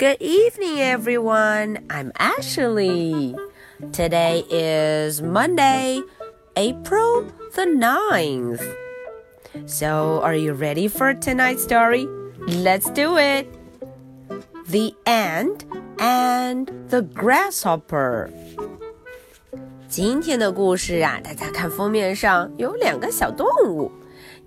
Good evening, everyone. I'm Ashley. Today is Monday, April the 9th. So, are you ready for tonight's story? Let's do it. The Ant and the Grasshopper. 今天的故事啊，大家看封面上有两个小动物，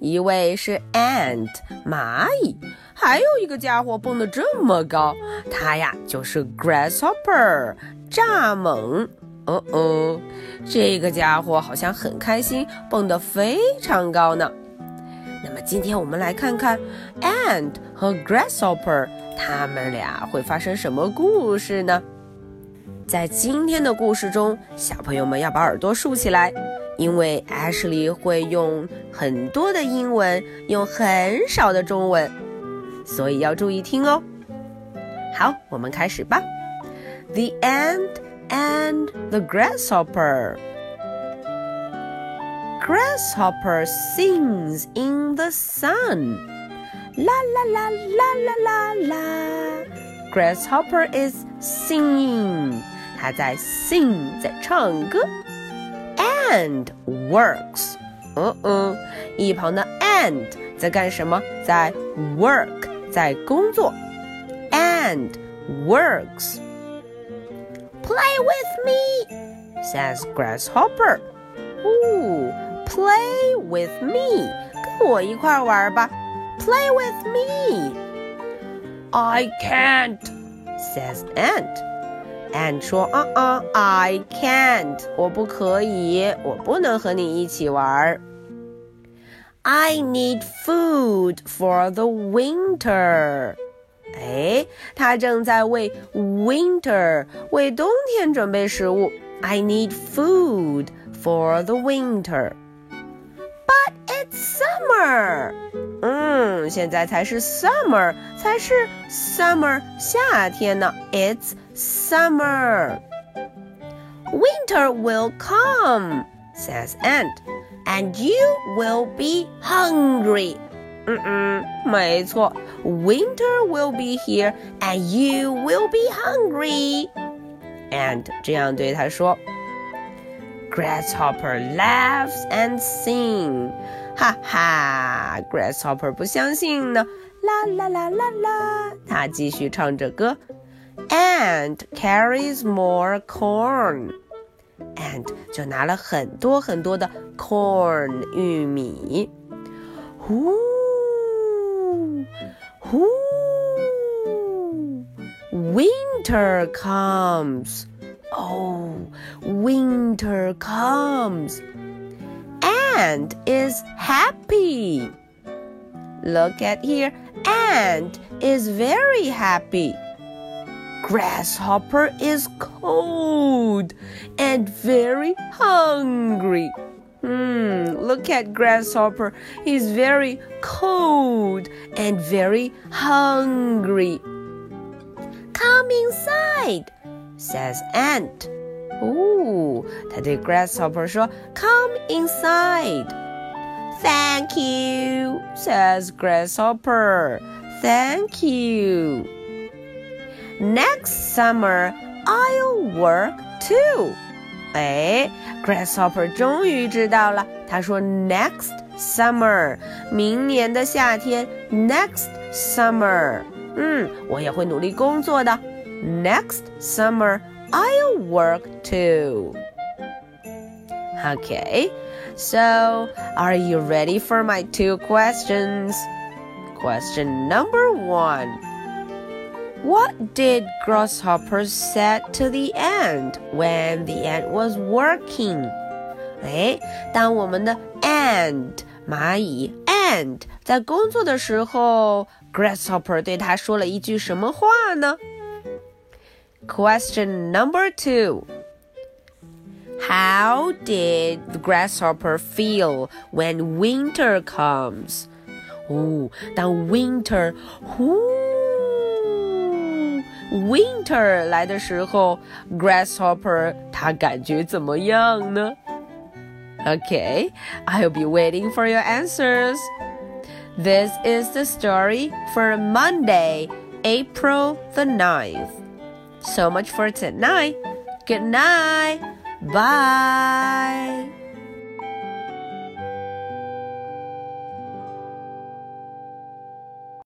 一位是 ant 蚂蚁，还有一个家伙蹦得这么高，它呀就是 grasshopper 蚱蜢。哦哦，这个家伙好像很开心，蹦得非常高呢。那么今天我们来看看 ant 和 grasshopper 他们俩会发生什么故事呢？在今天的故事中，小朋友们要把耳朵竖起来，因为 Ashley 会用很多的英文，用很少的中文，所以要注意听哦。好，我们开始吧。The ant and the grasshopper. Grasshopper sings in the sun. La la la la la la. Grasshopper is singing. 他在 sing，在唱歌 ant works。嗯嗯，一旁的 uh-uh. ant 在干什么？在 work，在工作。Ant works。Play with me, says Grasshopper. "play with me?" me，跟我一块玩吧。Play with me. I can't, says Ant ant 说啊啊、uh uh,，I can't，我不可以，我不能和你一起玩儿。I need food for the winter。哎，他正在为 winter 为冬天准备食物。I need food for the winter。But it's summer。嗯，现在才是 summer，才是 summer 夏天呢。It's summer. Winter will come, says Ant, and you will be hungry. 嗯嗯，没错，Winter will be here and you will be hungry. Ant 这样对他说。Grasshopper laughs and sings. ha, ha, grasshopper, you sing. la, 不相信呢，啦啦啦啦啦，他继续唱着歌。And and carries more corn. ant 就拿了很多很多的 corn 玉米。呼呼，Winter comes. Oh, winter comes. Ant is happy. Look at here. Ant is very happy. Grasshopper is cold and very hungry. Hmm, look at Grasshopper. He's very cold and very hungry. Come inside, says Ant. 哦，他对 Grasshopper 说：“Come inside." Thank you, says Grasshopper. Thank you. Next summer I'll work too. 哎，Grasshopper 终于知道了。他说：“Next summer，明年的夏天。Next summer，嗯，我也会努力工作的。Next summer I'll work too. Okay, so are you ready for my two questions? Question number one. What did Grasshopper said to the ant when the ant was working？哎，当我们的 ant 蚂蚁 ant 在工作的时候，Grasshopper 对他说了一句什么话呢？Question number two. How did the grasshopper feel when winter comes? 哦，当 winter 呼 Winter 来的时候，Grasshopper 他感觉怎么样呢？Okay, I'll be waiting for your answers. This is the story for Monday, April the 9th. So much for tonight. Good night. Bye.